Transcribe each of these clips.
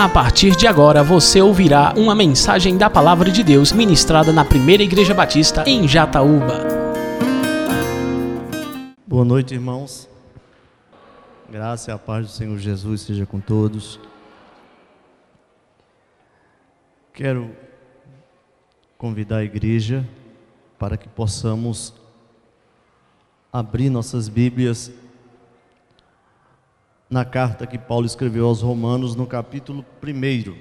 A partir de agora você ouvirá uma mensagem da Palavra de Deus ministrada na Primeira Igreja Batista em Jataúba. Boa noite, irmãos. Graça e a paz do Senhor Jesus seja com todos. Quero convidar a igreja para que possamos abrir nossas Bíblias na carta que Paulo escreveu aos Romanos, no capítulo 1.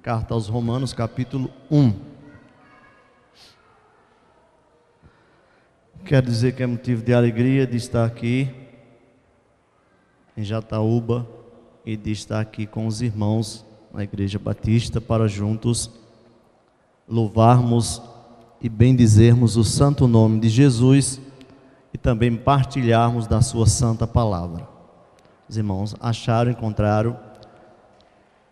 Carta aos Romanos, capítulo 1. Quero dizer que é motivo de alegria de estar aqui em Jataúba e de estar aqui com os irmãos na Igreja Batista para juntos louvarmos e bendizermos o santo nome de Jesus e também partilharmos da sua santa palavra. Os irmãos acharam, encontraram.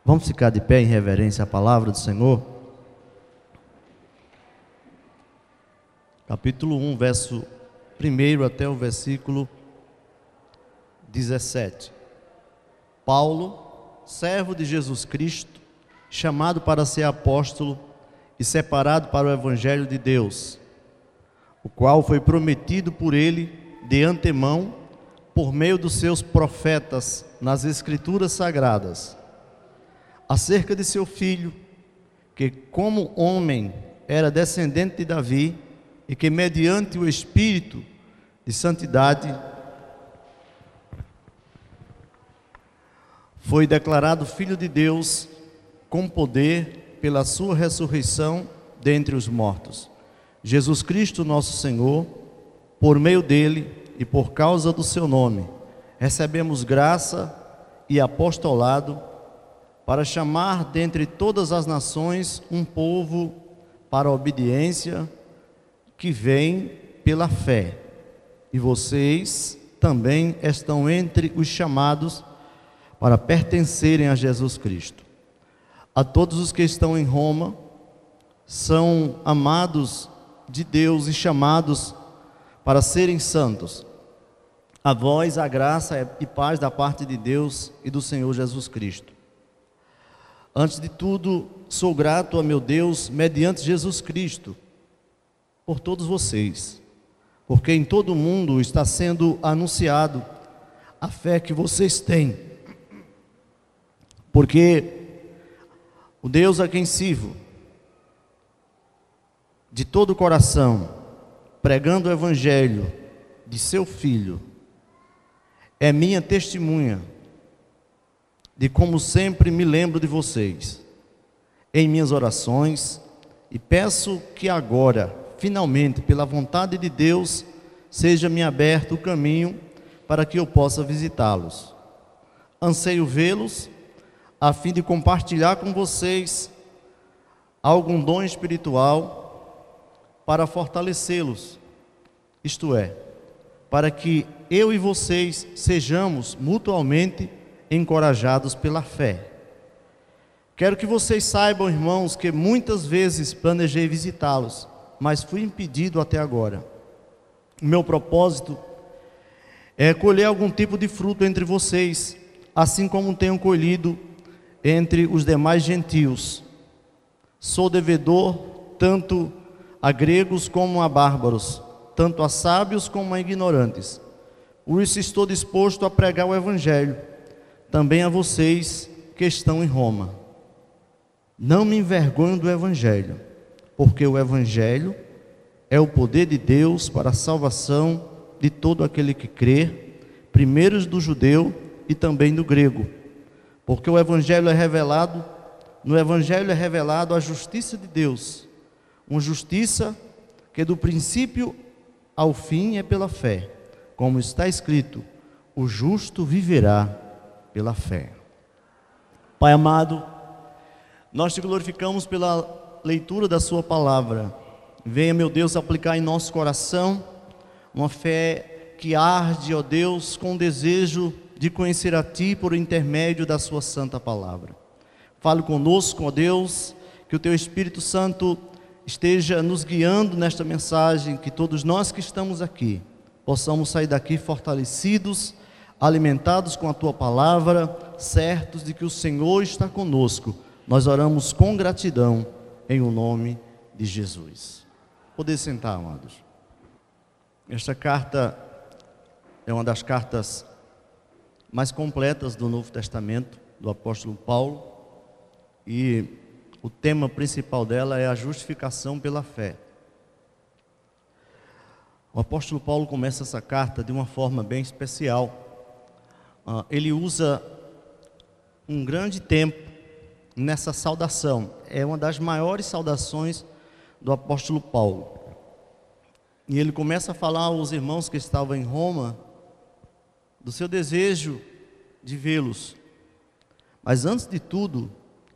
Vamos ficar de pé em reverência à palavra do Senhor? Capítulo 1, verso 1 até o versículo 17. Paulo, servo de Jesus Cristo, chamado para ser apóstolo e separado para o evangelho de Deus o qual foi prometido por ele de antemão por meio dos seus profetas nas Escrituras Sagradas, acerca de seu filho, que, como homem, era descendente de Davi e que, mediante o Espírito de Santidade, foi declarado Filho de Deus com poder pela sua ressurreição dentre os mortos Jesus Cristo, nosso Senhor, por meio dele e por causa do seu nome, recebemos graça e apostolado para chamar dentre todas as nações um povo para a obediência que vem pela fé. E vocês também estão entre os chamados para pertencerem a Jesus Cristo. A todos os que estão em Roma, são amados de Deus e chamados para serem santos. A vós a graça e paz da parte de Deus e do Senhor Jesus Cristo. Antes de tudo, sou grato a meu Deus, mediante Jesus Cristo, por todos vocês, porque em todo o mundo está sendo anunciado a fé que vocês têm. Porque o Deus a quem sirvo de todo o coração, pregando o Evangelho de seu Filho, é minha testemunha de como sempre me lembro de vocês em minhas orações e peço que agora, finalmente, pela vontade de Deus, seja-me aberto o caminho para que eu possa visitá-los. Anseio vê-los a fim de compartilhar com vocês algum dom espiritual para fortalecê-los, isto é, para que eu e vocês sejamos mutuamente encorajados pela fé. Quero que vocês saibam, irmãos, que muitas vezes planejei visitá-los, mas fui impedido até agora. O meu propósito é colher algum tipo de fruto entre vocês, assim como tenho colhido entre os demais gentios. Sou devedor tanto a gregos como a bárbaros, tanto a sábios como a ignorantes. Por isso estou disposto a pregar o Evangelho, também a vocês que estão em Roma. Não me envergonho do Evangelho, porque o Evangelho é o poder de Deus para a salvação de todo aquele que crê, primeiros do judeu e também do grego. Porque o Evangelho é revelado, no Evangelho é revelado a justiça de Deus uma justiça que do princípio ao fim é pela fé, como está escrito: o justo viverá pela fé. Pai amado, nós te glorificamos pela leitura da Sua palavra. Venha, meu Deus, aplicar em nosso coração uma fé que arde, ó Deus, com o desejo de conhecer a Ti por intermédio da Sua santa palavra. Fale conosco, ó Deus, que o Teu Espírito Santo esteja nos guiando nesta mensagem, que todos nós que estamos aqui possamos sair daqui fortalecidos, alimentados com a tua palavra, certos de que o Senhor está conosco, nós oramos com gratidão em o nome de Jesus. Poder sentar, amados. Esta carta é uma das cartas mais completas do Novo Testamento, do apóstolo Paulo, e o tema principal dela é a justificação pela fé. O apóstolo Paulo começa essa carta de uma forma bem especial. Uh, ele usa um grande tempo nessa saudação. É uma das maiores saudações do apóstolo Paulo. E ele começa a falar aos irmãos que estavam em Roma do seu desejo de vê-los. Mas antes de tudo,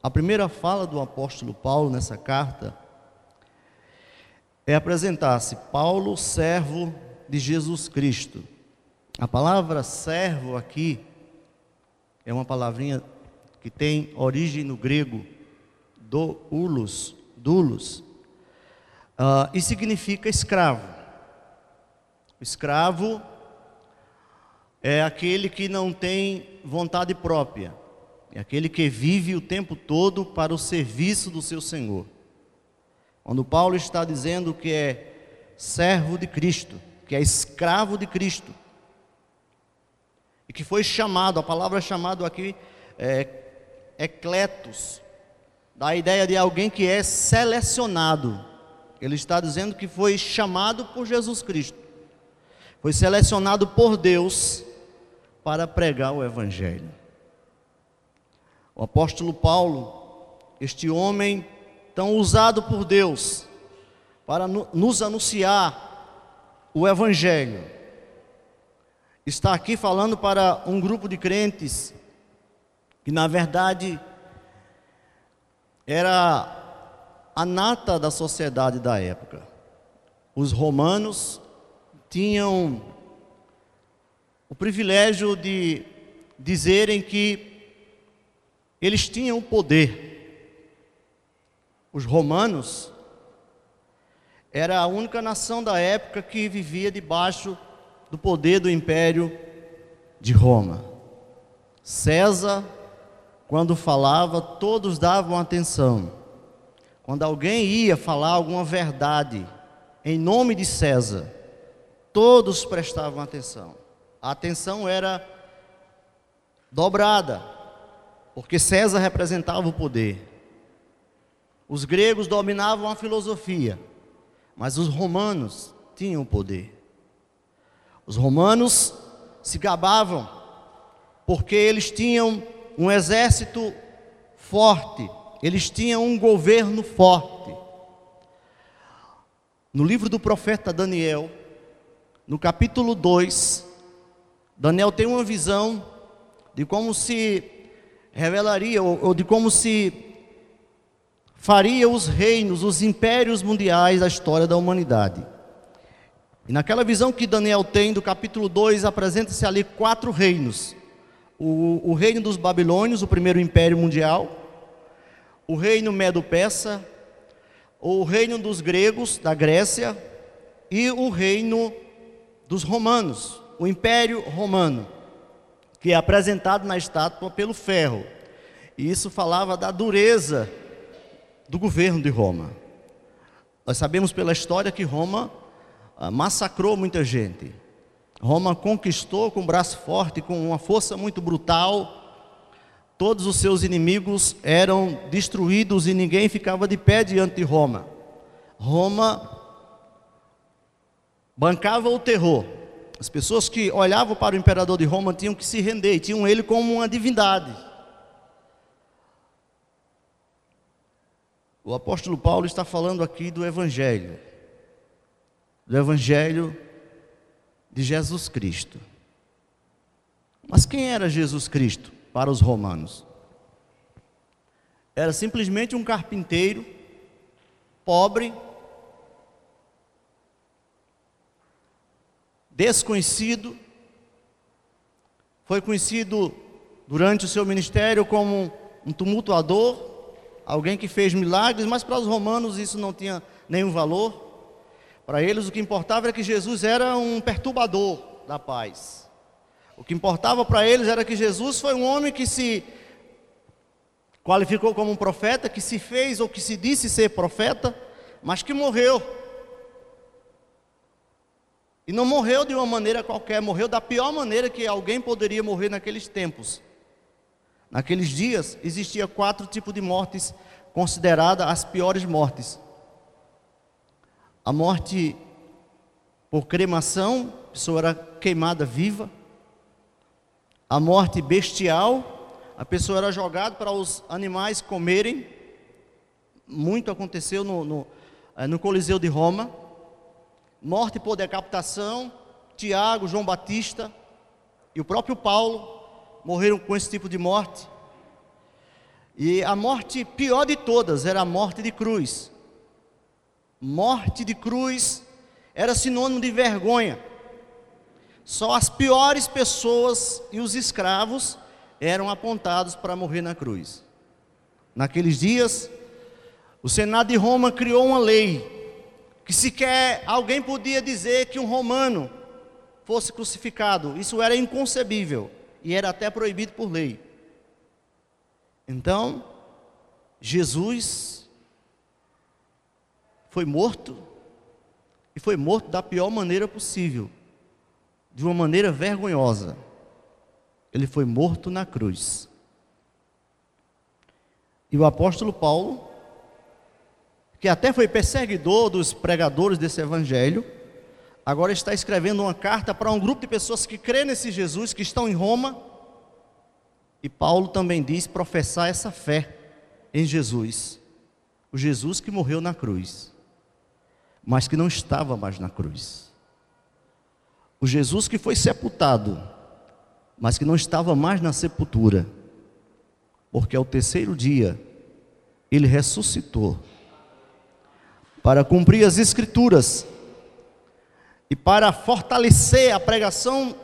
a primeira fala do apóstolo Paulo nessa carta é apresentar-se Paulo, servo de Jesus Cristo. A palavra servo aqui é uma palavrinha que tem origem no grego do ulos, dulos, uh, e significa escravo. O escravo é aquele que não tem vontade própria, é aquele que vive o tempo todo para o serviço do seu Senhor. Quando Paulo está dizendo que é servo de Cristo, que é escravo de Cristo, e que foi chamado, a palavra chamado aqui é ecletos, dá a ideia de alguém que é selecionado. Ele está dizendo que foi chamado por Jesus Cristo, foi selecionado por Deus para pregar o Evangelho. O apóstolo Paulo, este homem tão usado por Deus para nos anunciar o Evangelho. Está aqui falando para um grupo de crentes que, na verdade, era a nata da sociedade da época. Os romanos tinham o privilégio de dizerem que eles tinham o poder os romanos, era a única nação da época que vivia debaixo do poder do império de Roma. César, quando falava, todos davam atenção. Quando alguém ia falar alguma verdade em nome de César, todos prestavam atenção. A atenção era dobrada, porque César representava o poder. Os gregos dominavam a filosofia, mas os romanos tinham o poder. Os romanos se gabavam porque eles tinham um exército forte, eles tinham um governo forte. No livro do profeta Daniel, no capítulo 2, Daniel tem uma visão de como se revelaria, ou de como se faria os reinos, os impérios mundiais da história da humanidade. E naquela visão que Daniel tem do capítulo 2, apresenta-se ali quatro reinos: o, o, reino dos babilônios, o primeiro império mundial, o reino medo-persa, o reino dos gregos, da Grécia, e o reino dos romanos, o império romano, que é apresentado na estátua pelo ferro. E isso falava da dureza do governo de Roma. Nós sabemos pela história que Roma ah, massacrou muita gente. Roma conquistou com um braço forte, com uma força muito brutal. Todos os seus inimigos eram destruídos e ninguém ficava de pé diante de Roma. Roma bancava o terror. As pessoas que olhavam para o imperador de Roma tinham que se render, tinham ele como uma divindade. O apóstolo Paulo está falando aqui do Evangelho, do Evangelho de Jesus Cristo. Mas quem era Jesus Cristo para os romanos? Era simplesmente um carpinteiro, pobre, desconhecido, foi conhecido durante o seu ministério como um tumultuador, alguém que fez milagres, mas para os romanos isso não tinha nenhum valor. Para eles o que importava era que Jesus era um perturbador da paz, O que importava para eles era que Jesus foi um homem que se qualificou como um profeta, que se fez ou que se disse ser profeta, mas que morreu. E não morreu de uma maneira qualquer, morreu da pior maneira que alguém poderia morrer naqueles tempos. Naqueles dias existia quatro tipos de mortes consideradas as piores mortes. A morte por cremação, a pessoa era queimada viva. A morte bestial, a pessoa era jogada para os animais comerem. Muito aconteceu no, no, eh, no Coliseu de Roma. Morte por decapitação, Tiago, João Batista e o próprio Paulo morreram com esse tipo de morte. E a morte pior de todas era a morte de cruz. Morte de cruz era sinônimo de vergonha. Só as piores pessoas e os escravos eram apontados para morrer na cruz. Naqueles dias, o Senado de Roma criou uma lei que sequer alguém podia dizer que um romano fosse crucificado. Isso era inconcebível e era até proibido por lei. Então, Jesus foi morto e foi morto da pior maneira possível de uma maneira vergonhosa. Ele foi morto na cruz. E o apóstolo Paulo, que até foi perseguidor dos pregadores desse evangelho, agora está escrevendo uma carta para um grupo de pessoas que crê nesse Jesus, que estão em Roma. E Paulo também diz professar essa fé em Jesus, o Jesus que morreu na cruz, mas que não estava mais na cruz. O Jesus que foi sepultado, mas que não estava mais na sepultura, porque ao terceiro dia ele ressuscitou para cumprir as Escrituras e para fortalecer a pregação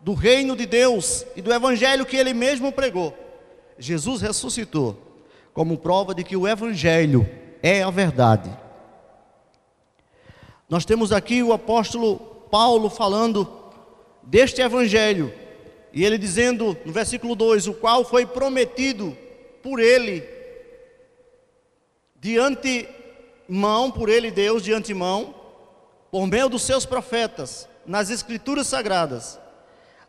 do reino de Deus e do Evangelho que ele mesmo pregou. Jesus ressuscitou como prova de que o Evangelho é a verdade. Nós temos aqui o apóstolo Paulo falando deste evangelho, e ele dizendo no versículo 2: o qual foi prometido por ele, de antemão, por ele, Deus, de antemão, por meio dos seus profetas, nas Escrituras Sagradas,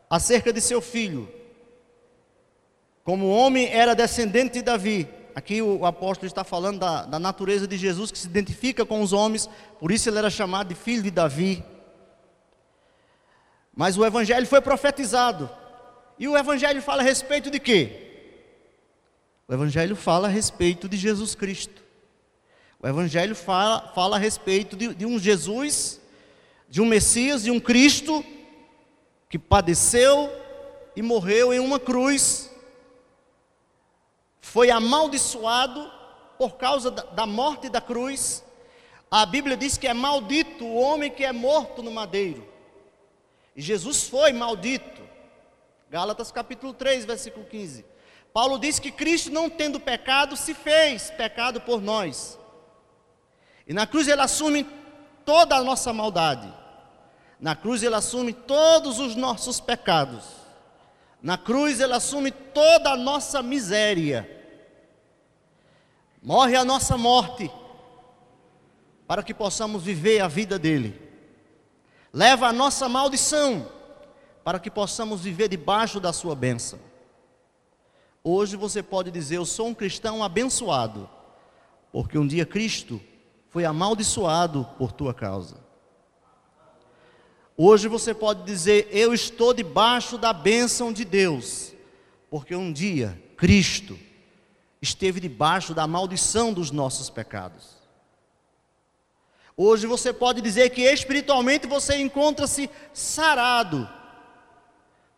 acerca de seu filho. Como homem era descendente de Davi, aqui o apóstolo está falando da, da natureza de Jesus que se identifica com os homens, por isso ele era chamado de filho de Davi. Mas o evangelho foi profetizado. E o evangelho fala a respeito de quê? O evangelho fala a respeito de Jesus Cristo. O evangelho fala, fala a respeito de, de um Jesus, de um Messias, de um Cristo que padeceu e morreu em uma cruz, foi amaldiçoado por causa da, da morte da cruz. A Bíblia diz que é maldito o homem que é morto no madeiro. E Jesus foi maldito. Gálatas capítulo 3, versículo 15. Paulo diz que Cristo, não tendo pecado, se fez pecado por nós. E na cruz ele assume toda a nossa maldade. Na cruz ele assume todos os nossos pecados. Na cruz ele assume toda a nossa miséria. Morre a nossa morte para que possamos viver a vida dele leva a nossa maldição, para que possamos viver debaixo da sua bênção. Hoje você pode dizer: Eu sou um cristão abençoado, porque um dia Cristo foi amaldiçoado por tua causa. Hoje você pode dizer: Eu estou debaixo da bênção de Deus, porque um dia Cristo esteve debaixo da maldição dos nossos pecados. Hoje você pode dizer que espiritualmente você encontra-se sarado,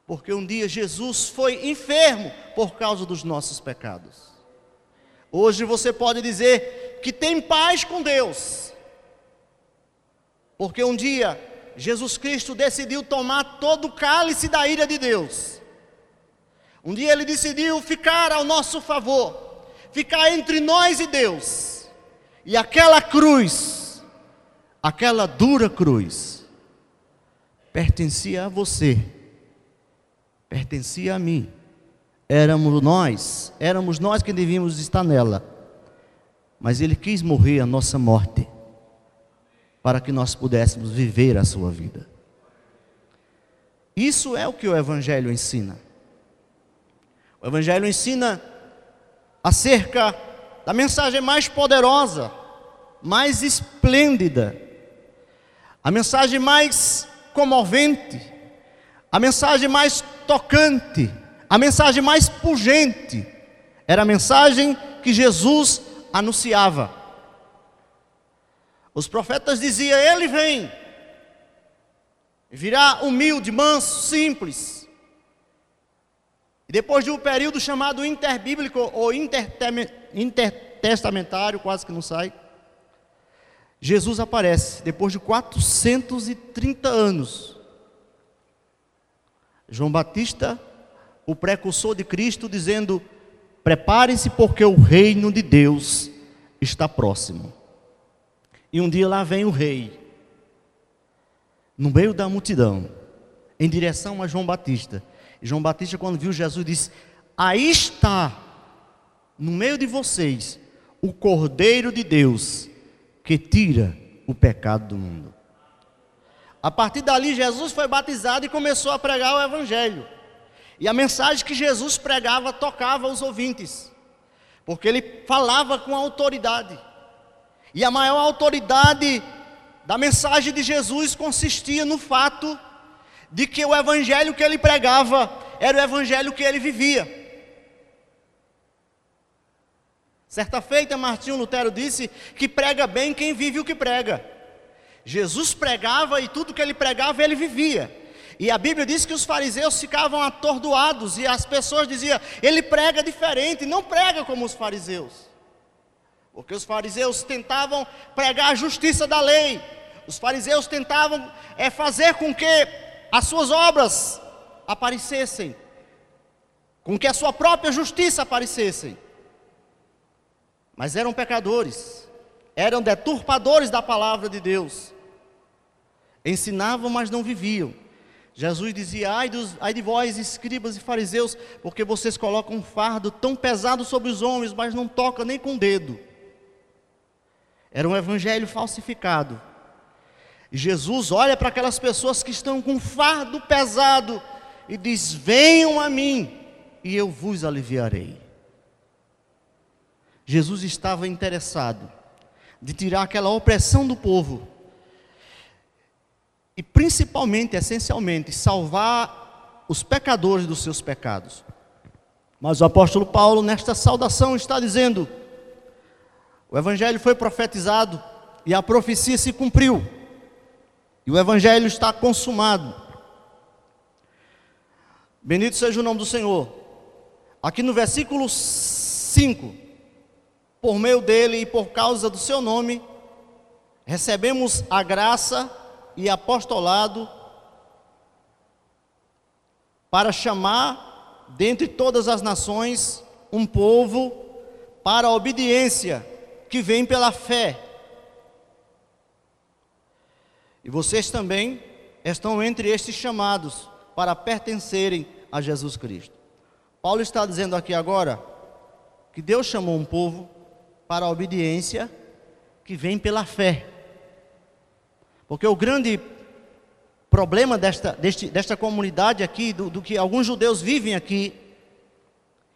porque um dia Jesus foi enfermo por causa dos nossos pecados. Hoje você pode dizer que tem paz com Deus, porque um dia Jesus Cristo decidiu tomar todo o cálice da ira de Deus. Um dia ele decidiu ficar ao nosso favor, ficar entre nós e Deus. E aquela cruz aquela dura cruz pertencia a você pertencia a mim. Éramos nós, éramos nós que devíamos estar nela. Mas ele quis morrer a nossa morte para que nós pudéssemos viver a sua vida. Isso é o que o evangelho ensina. O evangelho ensina acerca da mensagem mais poderosa, mais esplêndida, a mensagem mais comovente, a mensagem mais tocante, a mensagem mais pungente, era a mensagem que Jesus anunciava. Os profetas diziam: Ele vem, virá humilde, manso, simples. E depois de um período chamado interbíblico ou intertestamentário, quase que não sai, Jesus aparece depois de 430 anos. João Batista, o precursor de Cristo, dizendo: Preparem-se, porque o reino de Deus está próximo. E um dia lá vem o rei, no meio da multidão, em direção a João Batista. E João Batista, quando viu Jesus, disse: Aí está, no meio de vocês, o Cordeiro de Deus que tira o pecado do mundo. A partir dali, Jesus foi batizado e começou a pregar o Evangelho. E a mensagem que Jesus pregava tocava os ouvintes, porque ele falava com autoridade. E a maior autoridade da mensagem de Jesus consistia no fato de que o evangelho que ele pregava era o evangelho que ele vivia. Certa feita, Martinho Lutero disse que prega bem quem vive o que prega. Jesus pregava e tudo que ele pregava ele vivia. E a Bíblia diz que os fariseus ficavam atordoados e as pessoas diziam: ele prega diferente, não prega como os fariseus. Porque os fariseus tentavam pregar a justiça da lei, os fariseus tentavam é, fazer com que as suas obras aparecessem, com que a sua própria justiça aparecessem mas eram pecadores, eram deturpadores da palavra de Deus, ensinavam, mas não viviam. Jesus dizia: ai, dos, ai de vós, escribas e fariseus, porque vocês colocam um fardo tão pesado sobre os homens, mas não toca nem com o dedo. Era um evangelho falsificado. E Jesus olha para aquelas pessoas que estão com um fardo pesado e diz: Venham a mim, e eu vos aliviarei. Jesus estava interessado de tirar aquela opressão do povo e principalmente, essencialmente, salvar os pecadores dos seus pecados. Mas o apóstolo Paulo, nesta saudação, está dizendo: o evangelho foi profetizado e a profecia se cumpriu, e o evangelho está consumado. Bendito seja o nome do Senhor. Aqui no versículo 5, por meio dele e por causa do seu nome, recebemos a graça e apostolado para chamar dentre todas as nações um povo para a obediência que vem pela fé. E vocês também estão entre estes chamados para pertencerem a Jesus Cristo. Paulo está dizendo aqui agora que Deus chamou um povo para a obediência que vem pela fé. Porque o grande problema desta, deste, desta comunidade aqui, do, do que alguns judeus vivem aqui,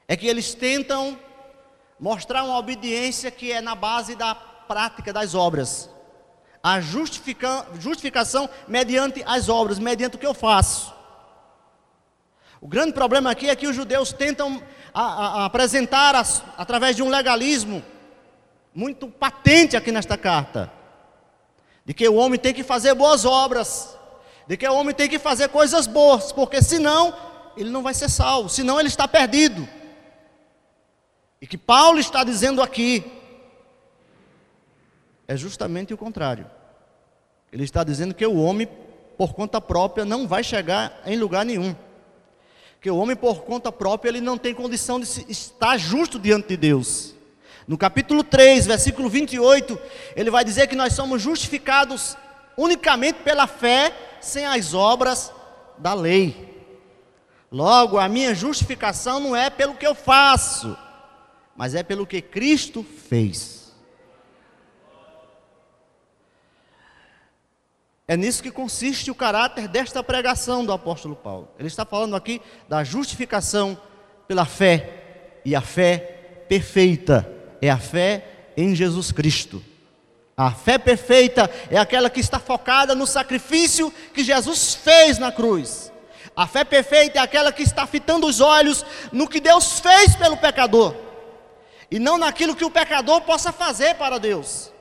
é que eles tentam mostrar uma obediência que é na base da prática das obras. A justifica, justificação mediante as obras, mediante o que eu faço. O grande problema aqui é que os judeus tentam a, a, a apresentar as, através de um legalismo muito patente aqui nesta carta, de que o homem tem que fazer boas obras, de que o homem tem que fazer coisas boas, porque senão ele não vai ser salvo, senão ele está perdido. E que Paulo está dizendo aqui é justamente o contrário. Ele está dizendo que o homem, por conta própria, não vai chegar em lugar nenhum. Que o homem, por conta própria, ele não tem condição de estar justo diante de Deus. No capítulo 3, versículo 28, ele vai dizer que nós somos justificados unicamente pela fé, sem as obras da lei. Logo, a minha justificação não é pelo que eu faço, mas é pelo que Cristo fez. É nisso que consiste o caráter desta pregação do apóstolo Paulo. Ele está falando aqui da justificação pela fé, e a fé perfeita é a fé em Jesus Cristo. A fé perfeita é aquela que está focada no sacrifício que Jesus fez na cruz. A fé perfeita é aquela que está fitando os olhos no que Deus fez pelo pecador e não naquilo que o pecador possa fazer para Deus.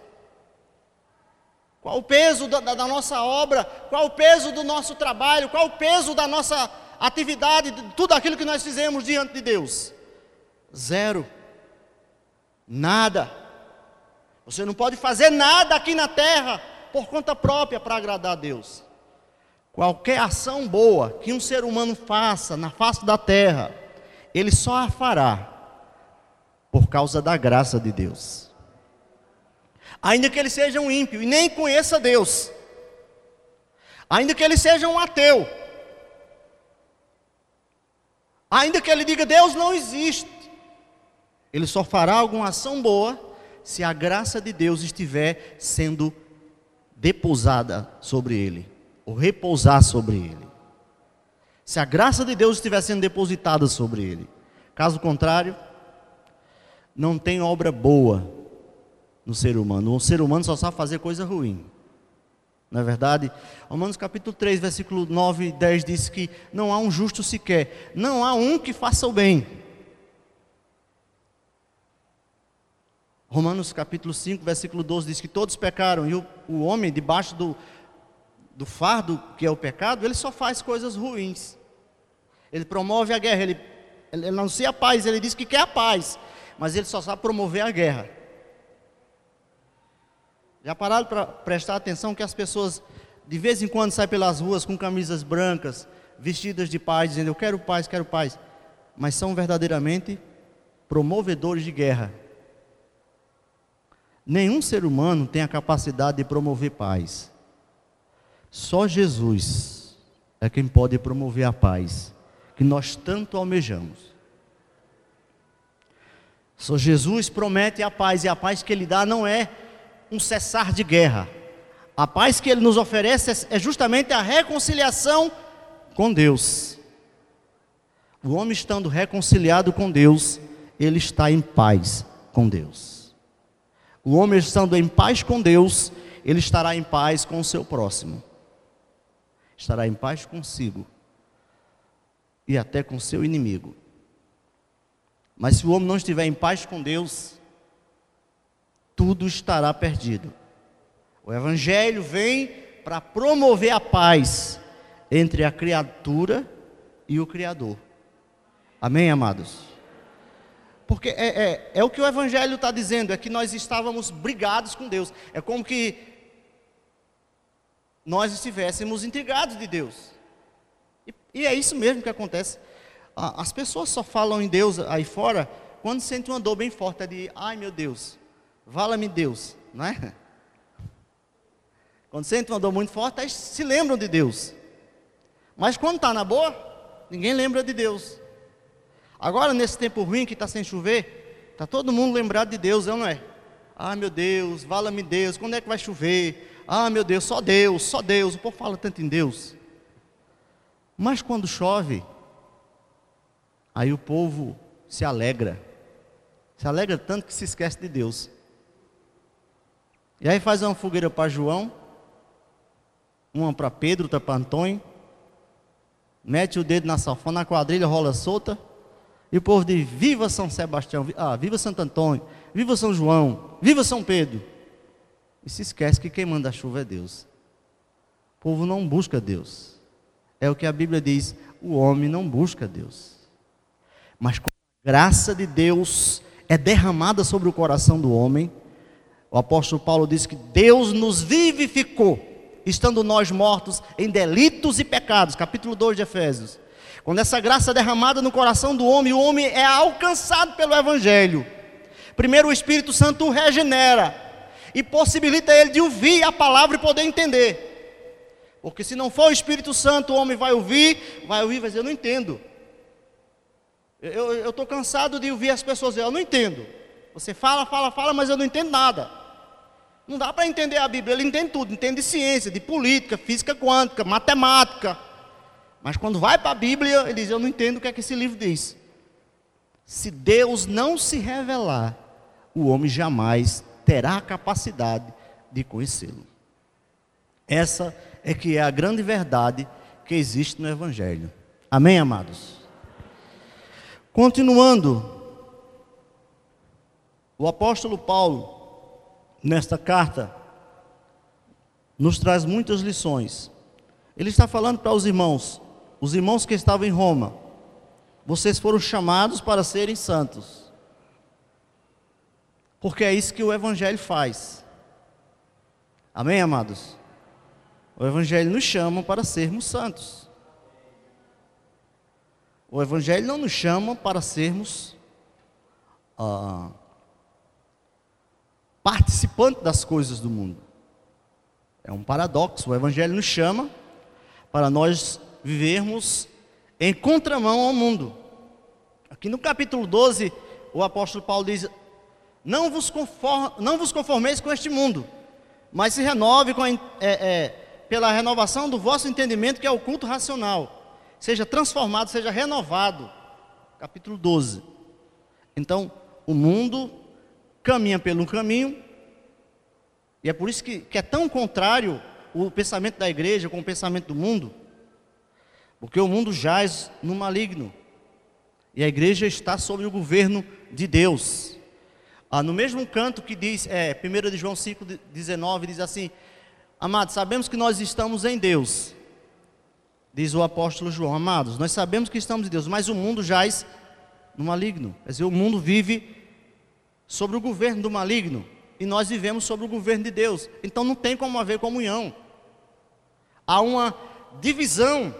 Qual o peso da, da, nossa obra? Qual o peso do nosso trabalho? Qual o peso da nossa atividade? De tudo aquilo que nós fizemos diante de Deus? Zero. Nada. Você não pode fazer nada aqui na terra por conta própria para agradar a Deus. Qualquer ação boa que um ser humano faça na face da terra, ele só a fará por causa da graça de Deus. Ainda que ele seja um ímpio e nem conheça Deus, ainda que ele seja um ateu, ainda que ele diga Deus não existe, ele só fará alguma ação boa se a graça de Deus estiver sendo deposada sobre ele, ou repousar sobre ele. Se a graça de Deus estiver sendo depositada sobre ele. Caso contrário, não tem obra boa no ser humano. O ser humano só sabe fazer coisa ruim. Não é verdade? Romanos capítulo 3, versículo 9 e 10 diz que não há um justo sequer, não há um que faça o bem. Romanos capítulo 5, versículo 12 diz que todos pecaram e o, o homem debaixo do, do fardo que é o pecado, ele só faz coisas ruins. Ele promove a guerra, ele, ele anuncia a paz, ele diz que quer a paz, mas ele só sabe promover a guerra. Já pararam para prestar atenção que as pessoas de vez em quando saem pelas ruas com camisas brancas, vestidas de paz, dizendo eu quero paz, quero paz, mas são verdadeiramente promovedores de guerra. Nenhum ser humano tem a capacidade de promover paz. Só Jesus é quem pode promover a paz que nós tanto almejamos. Só Jesus promete a paz e a paz que ele dá não é um cessar de guerra. A paz que ele nos oferece é justamente a reconciliação com Deus. O homem estando reconciliado com Deus, ele está em paz com Deus. O homem estando em paz com Deus, ele estará em paz com o seu próximo. Estará em paz consigo e até com seu inimigo. Mas se o homem não estiver em paz com Deus, tudo estará perdido. O Evangelho vem para promover a paz entre a criatura e o Criador. Amém, amados? Porque é, é, é o que o Evangelho está dizendo, é que nós estávamos brigados com Deus. É como que nós estivéssemos intrigados de Deus. E, e é isso mesmo que acontece. As pessoas só falam em Deus aí fora quando sentem uma dor bem forte, é de, ai meu Deus, vala-me Deus, não é? Quando sentem uma dor muito forte, aí se lembram de Deus. Mas quando está na boa, ninguém lembra de Deus. Agora, nesse tempo ruim que está sem chover, está todo mundo lembrado de Deus, não é? Ah, meu Deus, vala-me Deus, quando é que vai chover? Ah, meu Deus, só Deus, só Deus. O povo fala tanto em Deus. Mas quando chove, aí o povo se alegra. Se alegra tanto que se esquece de Deus. E aí faz uma fogueira para João, uma para Pedro, outra para Antônio, mete o dedo na safona, na quadrilha rola solta, e o povo diz: Viva São Sebastião, ah, viva Santo Antônio, viva São João, viva São Pedro. E se esquece que quem manda a chuva é Deus. O povo não busca Deus. É o que a Bíblia diz: o homem não busca Deus. Mas quando a graça de Deus é derramada sobre o coração do homem, o apóstolo Paulo diz que Deus nos vivificou, estando nós mortos em delitos e pecados, capítulo 2 de Efésios. Quando essa graça é derramada no coração do homem, o homem é alcançado pelo Evangelho. Primeiro, o Espírito Santo o regenera e possibilita ele de ouvir a palavra e poder entender. Porque se não for o Espírito Santo, o homem vai ouvir, vai ouvir, vai dizer: Eu não entendo. Eu estou cansado de ouvir as pessoas dizer, eu não entendo. Você fala, fala, fala, mas eu não entendo nada. Não dá para entender a Bíblia, ele entende tudo, entende de ciência, de política, física quântica, matemática. Mas quando vai para a Bíblia, ele diz, eu não entendo o que é que esse livro diz. Se Deus não se revelar, o homem jamais terá a capacidade de conhecê-lo. Essa é que é a grande verdade que existe no Evangelho. Amém, amados? Continuando, o apóstolo Paulo, nesta carta, nos traz muitas lições. Ele está falando para os irmãos, os irmãos que estavam em Roma, vocês foram chamados para serem santos, porque é isso que o Evangelho faz. Amém, amados? O Evangelho nos chama para sermos santos. O Evangelho não nos chama para sermos ah, participantes das coisas do mundo. É um paradoxo. O Evangelho nos chama para nós vivermos em contramão ao mundo. Aqui no capítulo 12, o apóstolo Paulo diz: Não vos, não vos conformeis com este mundo, mas se renove a, é, é, pela renovação do vosso entendimento, que é o culto racional seja transformado, seja renovado. Capítulo 12. Então, o mundo caminha pelo caminho, e é por isso que, que é tão contrário o pensamento da igreja com o pensamento do mundo, porque o mundo jaz no maligno, e a igreja está sob o governo de Deus. Ah, no mesmo canto que diz, é, 1 de João 5,19, diz assim: Amados, sabemos que nós estamos em Deus, Diz o apóstolo João, amados, nós sabemos que estamos em Deus, mas o mundo jaz no maligno. Quer dizer, o mundo vive sobre o governo do maligno e nós vivemos sobre o governo de Deus. Então não tem como haver comunhão. Há uma divisão.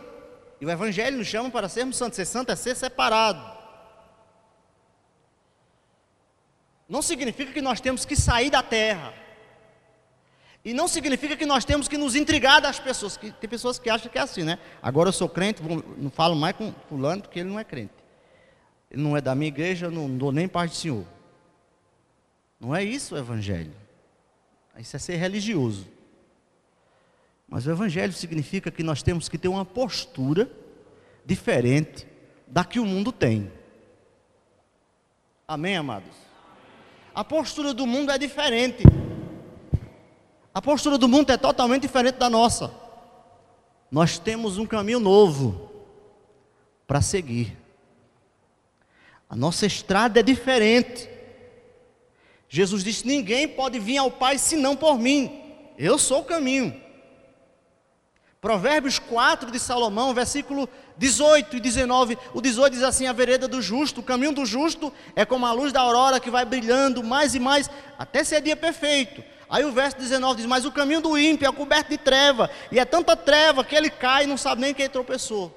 E o Evangelho nos chama para sermos santos. Ser santo é ser separado. Não significa que nós temos que sair da terra. E não significa que nós temos que nos intrigar das pessoas. Que, tem pessoas que acham que é assim, né? Agora eu sou crente, não falo mais com fulano porque ele não é crente. Ele não é da minha igreja, eu não dou nem parte do Senhor. Não é isso o Evangelho. Isso é ser religioso. Mas o Evangelho significa que nós temos que ter uma postura diferente da que o mundo tem. Amém, amados? A postura do mundo é diferente. A postura do mundo é totalmente diferente da nossa. Nós temos um caminho novo para seguir. A nossa estrada é diferente. Jesus disse: Ninguém pode vir ao Pai senão por mim. Eu sou o caminho. Provérbios 4 de Salomão, versículo 18 e 19. O 18 diz assim: A vereda do justo, o caminho do justo é como a luz da aurora que vai brilhando mais e mais, até ser dia perfeito. Aí o verso 19 diz: Mas o caminho do ímpio é coberto de treva, e é tanta treva que ele cai e não sabe nem quem tropeçou.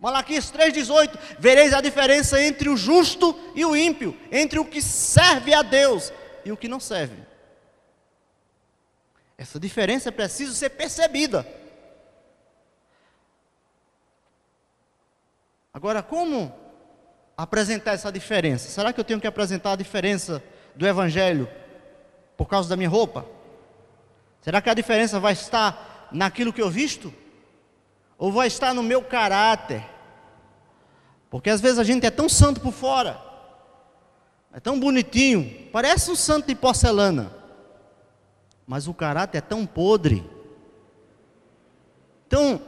Malaquias 3,18: Vereis a diferença entre o justo e o ímpio, entre o que serve a Deus e o que não serve. Essa diferença preciso ser percebida. Agora, como apresentar essa diferença? Será que eu tenho que apresentar a diferença do Evangelho por causa da minha roupa? Será que a diferença vai estar naquilo que eu visto? Ou vai estar no meu caráter? Porque às vezes a gente é tão santo por fora, é tão bonitinho, parece um santo de porcelana, mas o caráter é tão podre. Então,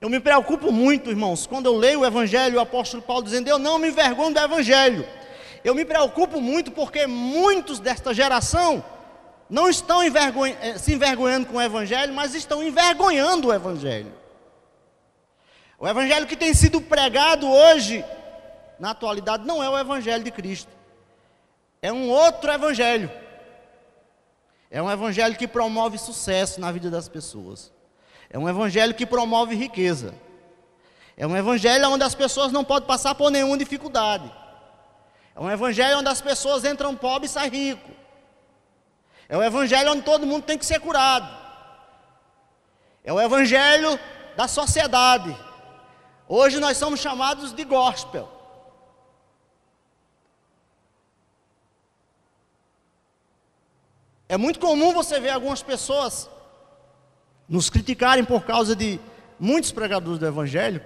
eu me preocupo muito, irmãos, quando eu leio o Evangelho, o apóstolo Paulo dizendo: Eu não me envergonho do Evangelho. Eu me preocupo muito porque muitos desta geração não estão eh, se envergonhando com o Evangelho, mas estão envergonhando o Evangelho. O Evangelho que tem sido pregado hoje, na atualidade, não é o Evangelho de Cristo, é um outro Evangelho. É um Evangelho que promove sucesso na vida das pessoas, é um Evangelho que promove riqueza, é um Evangelho onde as pessoas não podem passar por nenhuma dificuldade. É um evangelho onde as pessoas entram pobres e saem ricos. É um evangelho onde todo mundo tem que ser curado. É o evangelho da sociedade, Hoje nós somos chamados de gospel. É muito comum você ver algumas pessoas nos criticarem por causa de muitos pregadores do Evangelho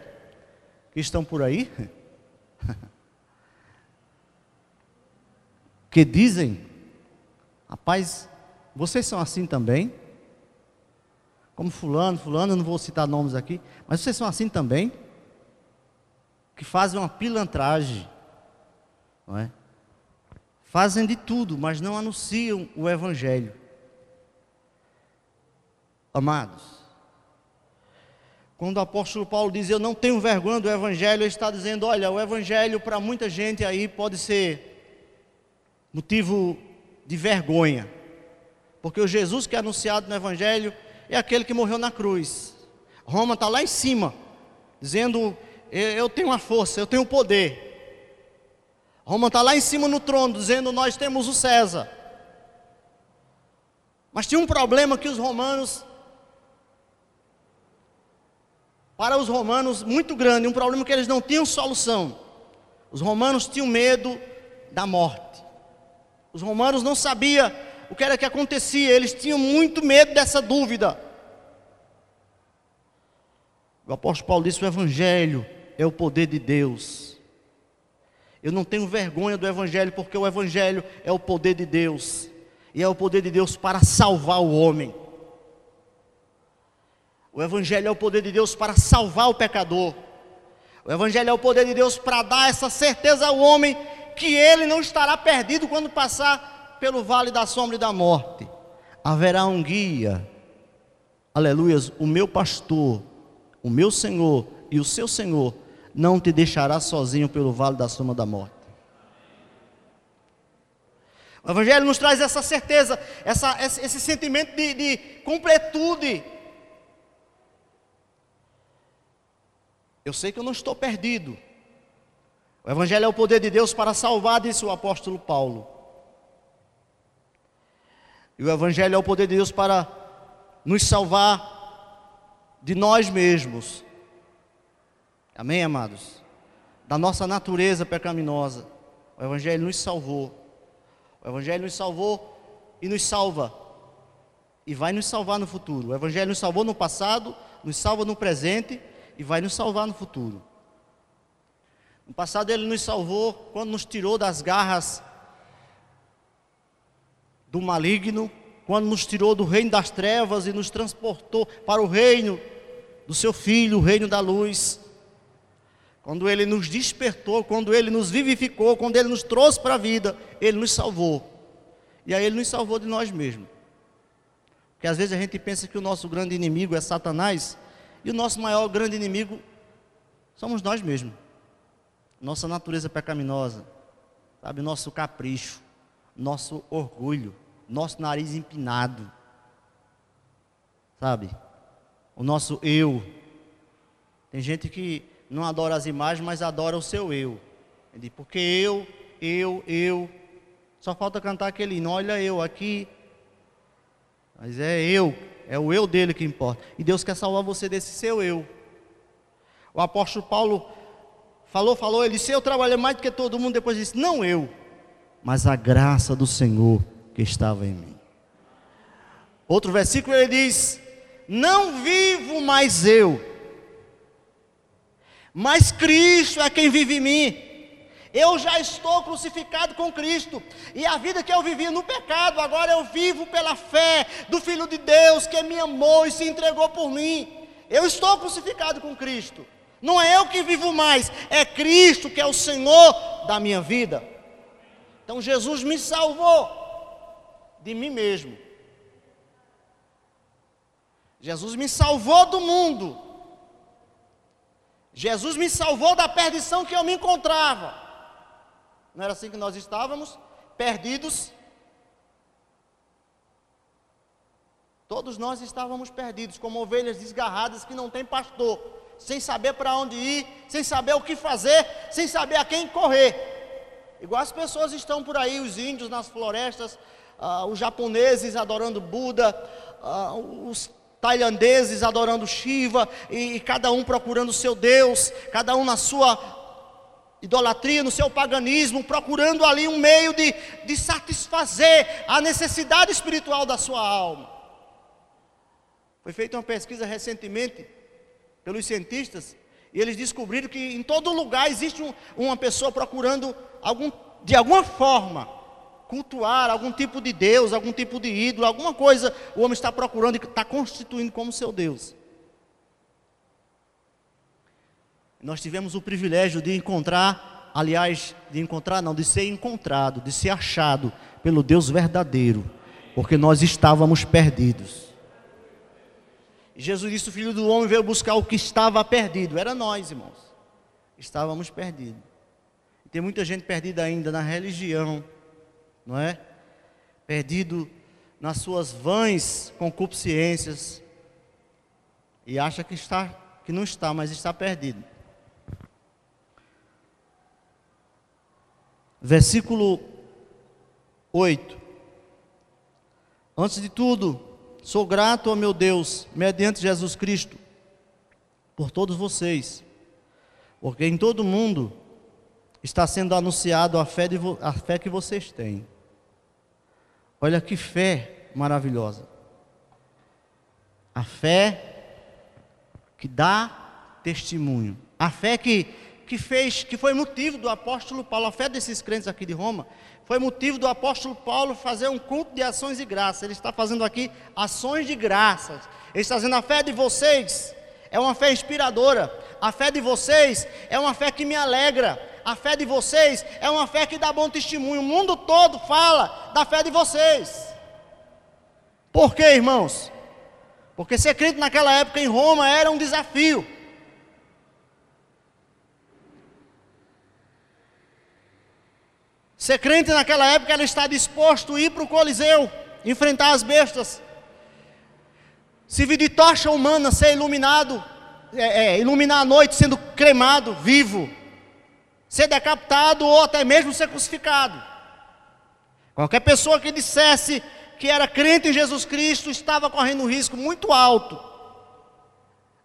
que estão por aí, que dizem, rapaz, vocês são assim também? Como fulano, fulano, eu não vou citar nomes aqui, mas vocês são assim também? Que fazem uma pilantragem, não é? Fazem de tudo, mas não anunciam o Evangelho. Amados, quando o apóstolo Paulo diz eu não tenho vergonha do Evangelho, ele está dizendo: olha, o Evangelho para muita gente aí pode ser motivo de vergonha, porque o Jesus que é anunciado no Evangelho é aquele que morreu na cruz. Roma está lá em cima, dizendo: eu tenho a força, eu tenho o poder. Roma está lá em cima no trono, dizendo: Nós temos o César. Mas tinha um problema que os romanos, para os romanos, muito grande, um problema que eles não tinham solução. Os romanos tinham medo da morte. Os romanos não sabiam o que era que acontecia, eles tinham muito medo dessa dúvida. O apóstolo Paulo disse: o Evangelho é o poder de Deus eu não tenho vergonha do Evangelho, porque o Evangelho é o poder de Deus, e é o poder de Deus para salvar o homem. O Evangelho é o poder de Deus para salvar o pecador. O Evangelho é o poder de Deus para dar essa certeza ao homem que ele não estará perdido quando passar pelo vale da sombra e da morte. Haverá um guia, aleluias, o meu pastor, o meu Senhor e o seu Senhor não te deixará sozinho pelo vale da sombra da morte. O Evangelho nos traz essa certeza, essa, esse sentimento de, de completude. Eu sei que eu não estou perdido. O Evangelho é o poder de Deus para salvar, disse o apóstolo Paulo. E o Evangelho é o poder de Deus para nos salvar de nós mesmos. Amém, amados? Da nossa natureza pecaminosa. O Evangelho nos salvou. O Evangelho nos salvou e nos salva. E vai nos salvar no futuro. O Evangelho nos salvou no passado, nos salva no presente e vai nos salvar no futuro. No passado ele nos salvou quando nos tirou das garras do maligno, quando nos tirou do reino das trevas e nos transportou para o reino do seu filho, o reino da luz quando Ele nos despertou, quando Ele nos vivificou, quando Ele nos trouxe para a vida, Ele nos salvou. E aí Ele nos salvou de nós mesmos. Porque às vezes a gente pensa que o nosso grande inimigo é Satanás, e o nosso maior grande inimigo somos nós mesmos. Nossa natureza pecaminosa, sabe, nosso capricho, nosso orgulho, nosso nariz empinado, sabe, o nosso eu. Tem gente que não adora as imagens, mas adora o seu eu. Porque eu, eu, eu. Só falta cantar aquele hino, olha eu aqui. Mas é eu, é o eu dele que importa. E Deus quer salvar você desse seu eu. O apóstolo Paulo falou, falou, ele disse: Eu trabalhei mais do que todo mundo. Depois disse: Não eu, mas a graça do Senhor que estava em mim. Outro versículo ele diz: Não vivo mais eu, mas Cristo é quem vive em mim. Eu já estou crucificado com Cristo, e a vida que eu vivia no pecado, agora eu vivo pela fé do Filho de Deus que me amou e se entregou por mim. Eu estou crucificado com Cristo. Não é eu que vivo mais, é Cristo que é o Senhor da minha vida. Então Jesus me salvou de mim mesmo. Jesus me salvou do mundo Jesus me salvou da perdição que eu me encontrava. Não era assim que nós estávamos? Perdidos. Todos nós estávamos perdidos, como ovelhas desgarradas que não têm pastor, sem saber para onde ir, sem saber o que fazer, sem saber a quem correr. Igual as pessoas estão por aí, os índios nas florestas, uh, os japoneses adorando Buda, uh, os tailandeses adorando Shiva, e, e cada um procurando o seu Deus, cada um na sua idolatria, no seu paganismo, procurando ali um meio de, de satisfazer a necessidade espiritual da sua alma. Foi feita uma pesquisa recentemente pelos cientistas e eles descobriram que em todo lugar existe um, uma pessoa procurando algum, de alguma forma cultuar algum tipo de Deus, algum tipo de ídolo, alguma coisa o homem está procurando e está constituindo como seu Deus. Nós tivemos o privilégio de encontrar, aliás, de encontrar não, de ser encontrado, de ser achado pelo Deus verdadeiro, porque nós estávamos perdidos. Jesus disse: O filho do homem veio buscar o que estava perdido. Era nós, irmãos. Estávamos perdidos. Tem muita gente perdida ainda na religião, não é? Perdido nas suas vãs concupiscências. E acha que está, que não está, mas está perdido. Versículo 8. Antes de tudo, Sou grato ao meu Deus, mediante Jesus Cristo, por todos vocês, porque em todo mundo está sendo anunciado a fé, de, a fé que vocês têm. Olha que fé maravilhosa. A fé que dá testemunho. A fé que, que fez, que foi motivo do apóstolo Paulo, a fé desses crentes aqui de Roma, foi motivo do apóstolo Paulo fazer um culto de ações de graça. Ele está fazendo aqui ações de graças. Ele está dizendo: a fé de vocês é uma fé inspiradora. A fé de vocês é uma fé que me alegra. A fé de vocês é uma fé que dá bom testemunho. O mundo todo fala da fé de vocês. Por quê, irmãos? Porque ser crente naquela época em Roma era um desafio. Ser crente naquela época era estar disposto a ir para o Coliseu, enfrentar as bestas, servir de tocha humana, ser iluminado, é, é, iluminar a noite sendo cremado, vivo, ser decapitado ou até mesmo ser crucificado. Qualquer pessoa que dissesse que era crente em Jesus Cristo estava correndo um risco muito alto.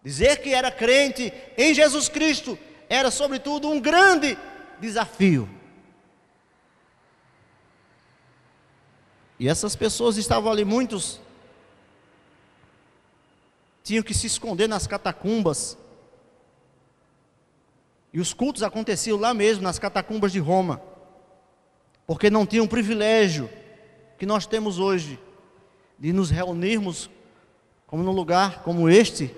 Dizer que era crente em Jesus Cristo era, sobretudo, um grande desafio. E essas pessoas estavam ali, muitos tinham que se esconder nas catacumbas. E os cultos aconteciam lá mesmo, nas catacumbas de Roma, porque não tinham o privilégio que nós temos hoje de nos reunirmos como num lugar como este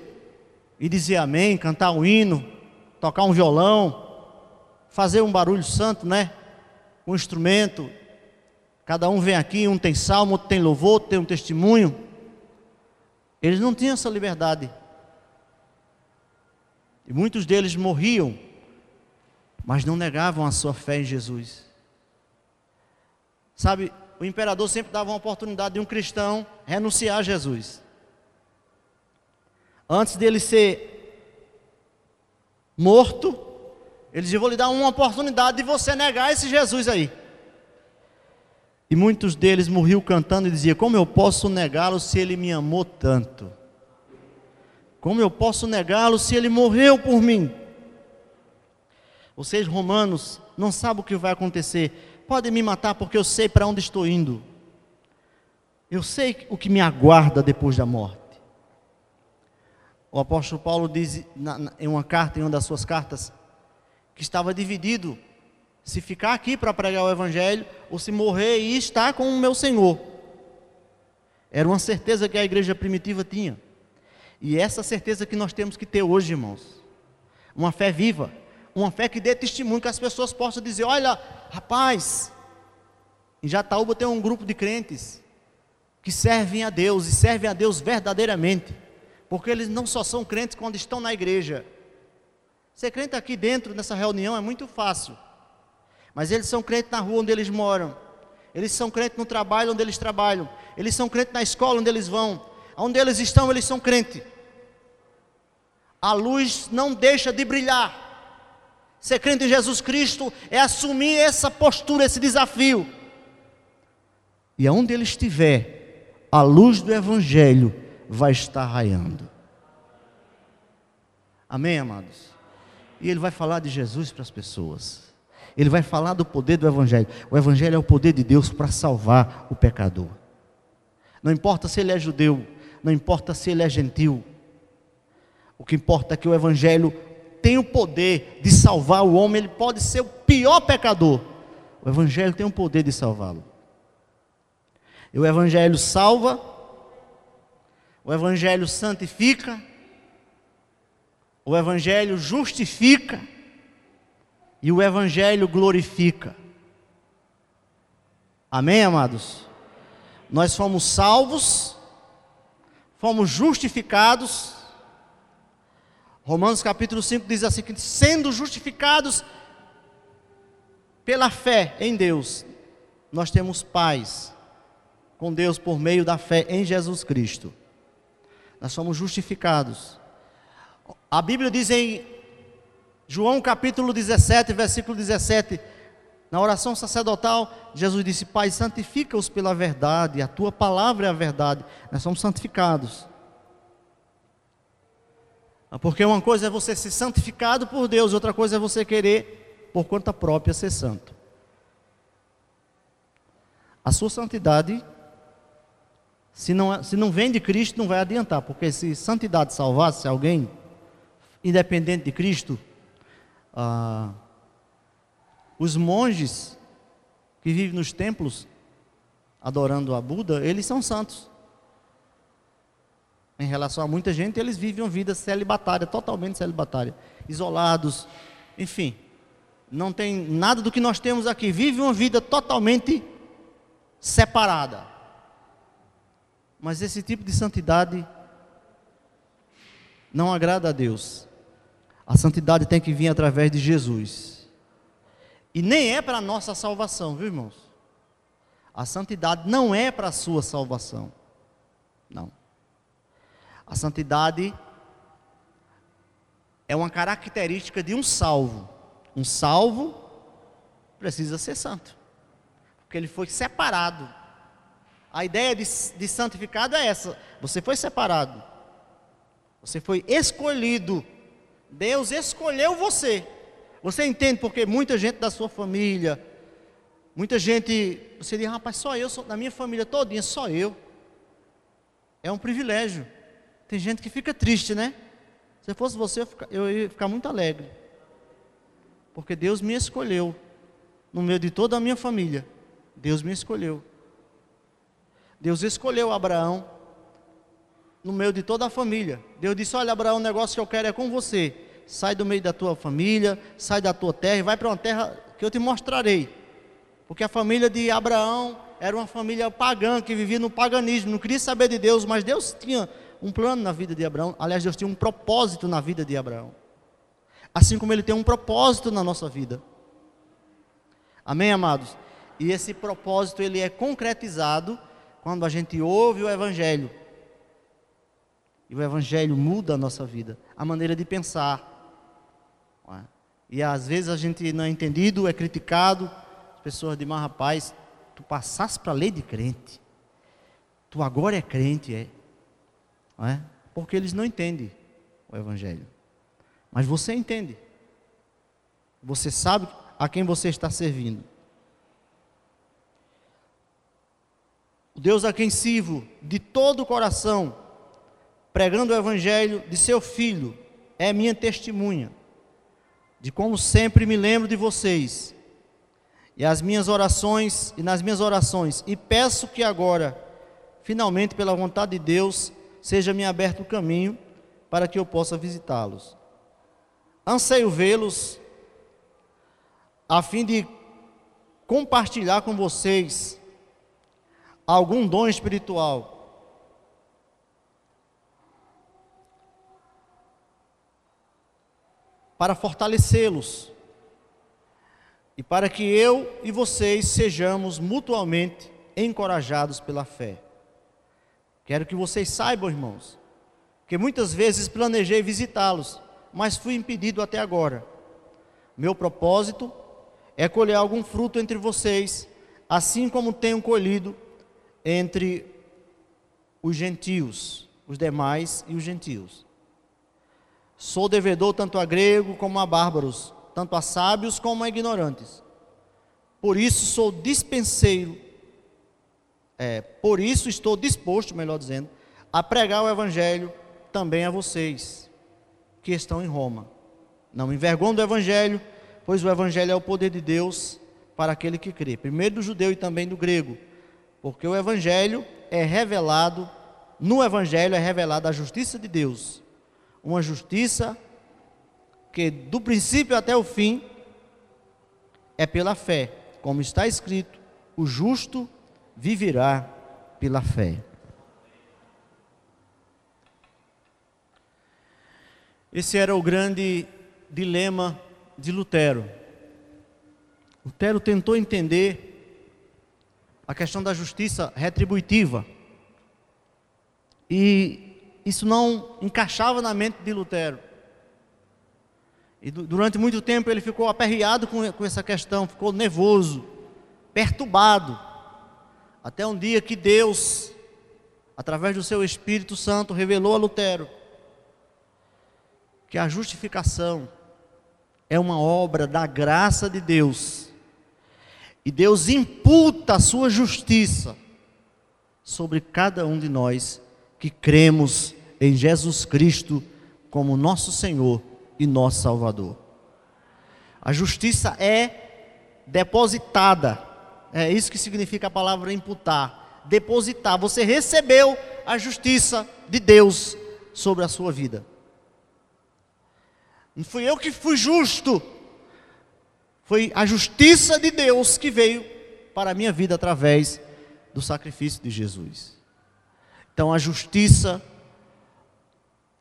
e dizer amém, cantar um hino, tocar um violão, fazer um barulho santo, né? Um instrumento, Cada um vem aqui, um tem salmo, outro tem louvor, outro tem um testemunho. Eles não tinham essa liberdade. E muitos deles morriam, mas não negavam a sua fé em Jesus. Sabe, o imperador sempre dava uma oportunidade de um cristão renunciar a Jesus. Antes dele ser morto, ele dizia: Vou lhe dar uma oportunidade de você negar esse Jesus aí. E muitos deles morriam cantando e diziam: Como eu posso negá-lo se ele me amou tanto? Como eu posso negá-lo se ele morreu por mim? Vocês, romanos, não sabem o que vai acontecer. Podem me matar porque eu sei para onde estou indo. Eu sei o que me aguarda depois da morte. O apóstolo Paulo diz na, na, em uma carta, em uma das suas cartas, que estava dividido se ficar aqui para pregar o Evangelho, ou se morrer e estar com o meu Senhor. Era uma certeza que a igreja primitiva tinha. E essa certeza que nós temos que ter hoje, irmãos. Uma fé viva, uma fé que dê testemunho, que as pessoas possam dizer: olha, rapaz, em Jataúba tem um grupo de crentes que servem a Deus e servem a Deus verdadeiramente, porque eles não só são crentes quando estão na igreja. Ser crente aqui dentro nessa reunião é muito fácil. Mas eles são crentes na rua onde eles moram. Eles são crentes no trabalho onde eles trabalham. Eles são crentes na escola onde eles vão. Onde eles estão, eles são crentes. A luz não deixa de brilhar. Ser crente em Jesus Cristo é assumir essa postura, esse desafio. E aonde ele estiver, a luz do Evangelho vai estar raiando. Amém, amados? E ele vai falar de Jesus para as pessoas. Ele vai falar do poder do Evangelho. O Evangelho é o poder de Deus para salvar o pecador. Não importa se ele é judeu, não importa se ele é gentil. O que importa é que o Evangelho tem o poder de salvar o homem. Ele pode ser o pior pecador. O Evangelho tem o poder de salvá-lo. E o Evangelho salva, o Evangelho santifica, o Evangelho justifica e o Evangelho glorifica. Amém, amados? Nós fomos salvos, fomos justificados. Romanos capítulo 5 diz assim: sendo justificados pela fé em Deus, nós temos paz com Deus por meio da fé em Jesus Cristo. Nós somos justificados. A Bíblia diz em João capítulo 17, versículo 17, na oração sacerdotal, Jesus disse: Pai, santifica-os pela verdade, a tua palavra é a verdade. Nós somos santificados. Porque uma coisa é você ser santificado por Deus, outra coisa é você querer, por conta própria, ser santo. A sua santidade, se não, se não vem de Cristo, não vai adiantar, porque se santidade salvasse alguém, independente de Cristo, ah, os monges que vivem nos templos adorando a Buda, eles são santos. Em relação a muita gente, eles vivem uma vida celibatária, totalmente celibatária, isolados, enfim, não tem nada do que nós temos aqui, vive uma vida totalmente separada. Mas esse tipo de santidade não agrada a Deus. A santidade tem que vir através de Jesus. E nem é para a nossa salvação, viu irmãos? A santidade não é para a sua salvação. Não. A santidade é uma característica de um salvo. Um salvo precisa ser santo. Porque ele foi separado. A ideia de, de santificado é essa: você foi separado. Você foi escolhido Deus escolheu você. Você entende porque muita gente da sua família, muita gente, você diz, rapaz, só eu, só, minha família todinha, só eu. É um privilégio. Tem gente que fica triste, né? Se fosse você, eu ia ficar muito alegre. Porque Deus me escolheu. No meio de toda a minha família. Deus me escolheu. Deus escolheu Abraão no meio de toda a família. Deus disse: Olha, Abraão, o negócio que eu quero é com você. Sai do meio da tua família, sai da tua terra e vai para uma terra que eu te mostrarei. Porque a família de Abraão era uma família pagã que vivia no paganismo, não queria saber de Deus, mas Deus tinha um plano na vida de Abraão. Aliás, Deus tinha um propósito na vida de Abraão. Assim como ele tem um propósito na nossa vida. Amém, amados? E esse propósito ele é concretizado quando a gente ouve o evangelho e o Evangelho muda a nossa vida, a maneira de pensar. É? E às vezes a gente não é entendido, é criticado. As pessoas dizem, mas rapaz, tu passaste para a lei de crente. Tu agora é crente, é. É? Porque eles não entendem o Evangelho. Mas você entende. Você sabe a quem você está servindo. O Deus a quem sirvo de todo o coração pregando o evangelho de seu filho, é minha testemunha, de como sempre me lembro de vocês, e as minhas orações, e nas minhas orações, e peço que agora, finalmente, pela vontade de Deus, seja me aberto o caminho para que eu possa visitá-los. Anseio vê-los, a fim de compartilhar com vocês algum dom espiritual para fortalecê-los e para que eu e vocês sejamos mutuamente encorajados pela fé. Quero que vocês saibam, irmãos, que muitas vezes planejei visitá-los, mas fui impedido até agora. Meu propósito é colher algum fruto entre vocês, assim como tenho colhido entre os gentios. os demais e os gentios. Sou devedor tanto a grego como a bárbaros, tanto a sábios como a ignorantes. Por isso sou dispenseiro, é, por isso estou disposto, melhor dizendo, a pregar o evangelho também a vocês que estão em Roma. Não me envergonho do evangelho, pois o evangelho é o poder de Deus para aquele que crê, primeiro do judeu e também do grego, porque o evangelho é revelado, no evangelho é revelada a justiça de Deus, uma justiça que do princípio até o fim é pela fé, como está escrito: o justo viverá pela fé. Esse era o grande dilema de Lutero. Lutero tentou entender a questão da justiça retributiva. E isso não encaixava na mente de Lutero. E durante muito tempo ele ficou aperreado com, com essa questão, ficou nervoso, perturbado. Até um dia que Deus, através do seu Espírito Santo, revelou a Lutero que a justificação é uma obra da graça de Deus. E Deus imputa a sua justiça sobre cada um de nós que cremos em Jesus Cristo como nosso Senhor e nosso Salvador. A justiça é depositada, é isso que significa a palavra imputar, depositar. Você recebeu a justiça de Deus sobre a sua vida. Não fui eu que fui justo. Foi a justiça de Deus que veio para a minha vida através do sacrifício de Jesus. Então a justiça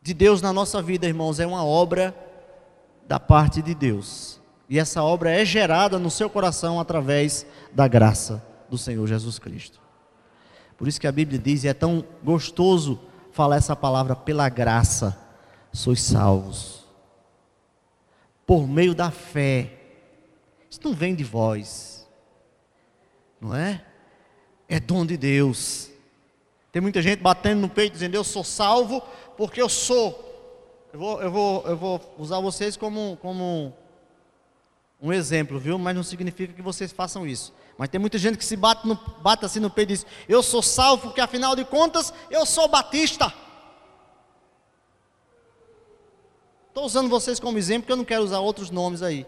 de Deus na nossa vida, irmãos, é uma obra da parte de Deus. E essa obra é gerada no seu coração através da graça do Senhor Jesus Cristo. Por isso que a Bíblia diz, e é tão gostoso falar essa palavra, pela graça sois salvos por meio da fé. Isso não vem de vós, não é? É dom de Deus. Tem muita gente batendo no peito dizendo: Eu sou salvo porque eu sou. Eu vou, eu vou, eu vou usar vocês como, como um exemplo, viu? Mas não significa que vocês façam isso. Mas tem muita gente que se bate, no, bate assim no peito e diz: Eu sou salvo porque afinal de contas eu sou batista. Estou usando vocês como exemplo, porque eu não quero usar outros nomes aí.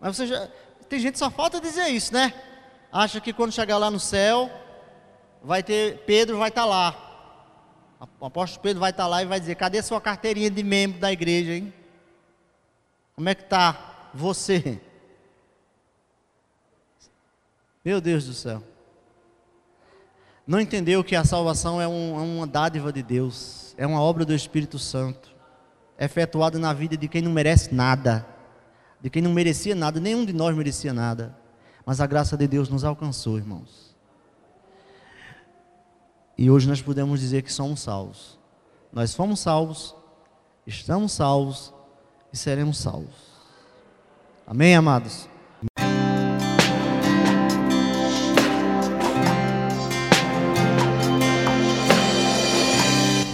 Mas você já. Tem gente que só falta dizer isso, né? Acha que quando chegar lá no céu, vai ter. Pedro vai estar tá lá. O apóstolo Pedro vai estar tá lá e vai dizer: cadê sua carteirinha de membro da igreja, hein? Como é que está você? Meu Deus do céu. Não entendeu que a salvação é, um, é uma dádiva de Deus, é uma obra do Espírito Santo efetuado na vida de quem não merece nada, de quem não merecia nada, nenhum de nós merecia nada, mas a graça de Deus nos alcançou, irmãos. E hoje nós podemos dizer que somos salvos. Nós fomos salvos, estamos salvos e seremos salvos. Amém, amados?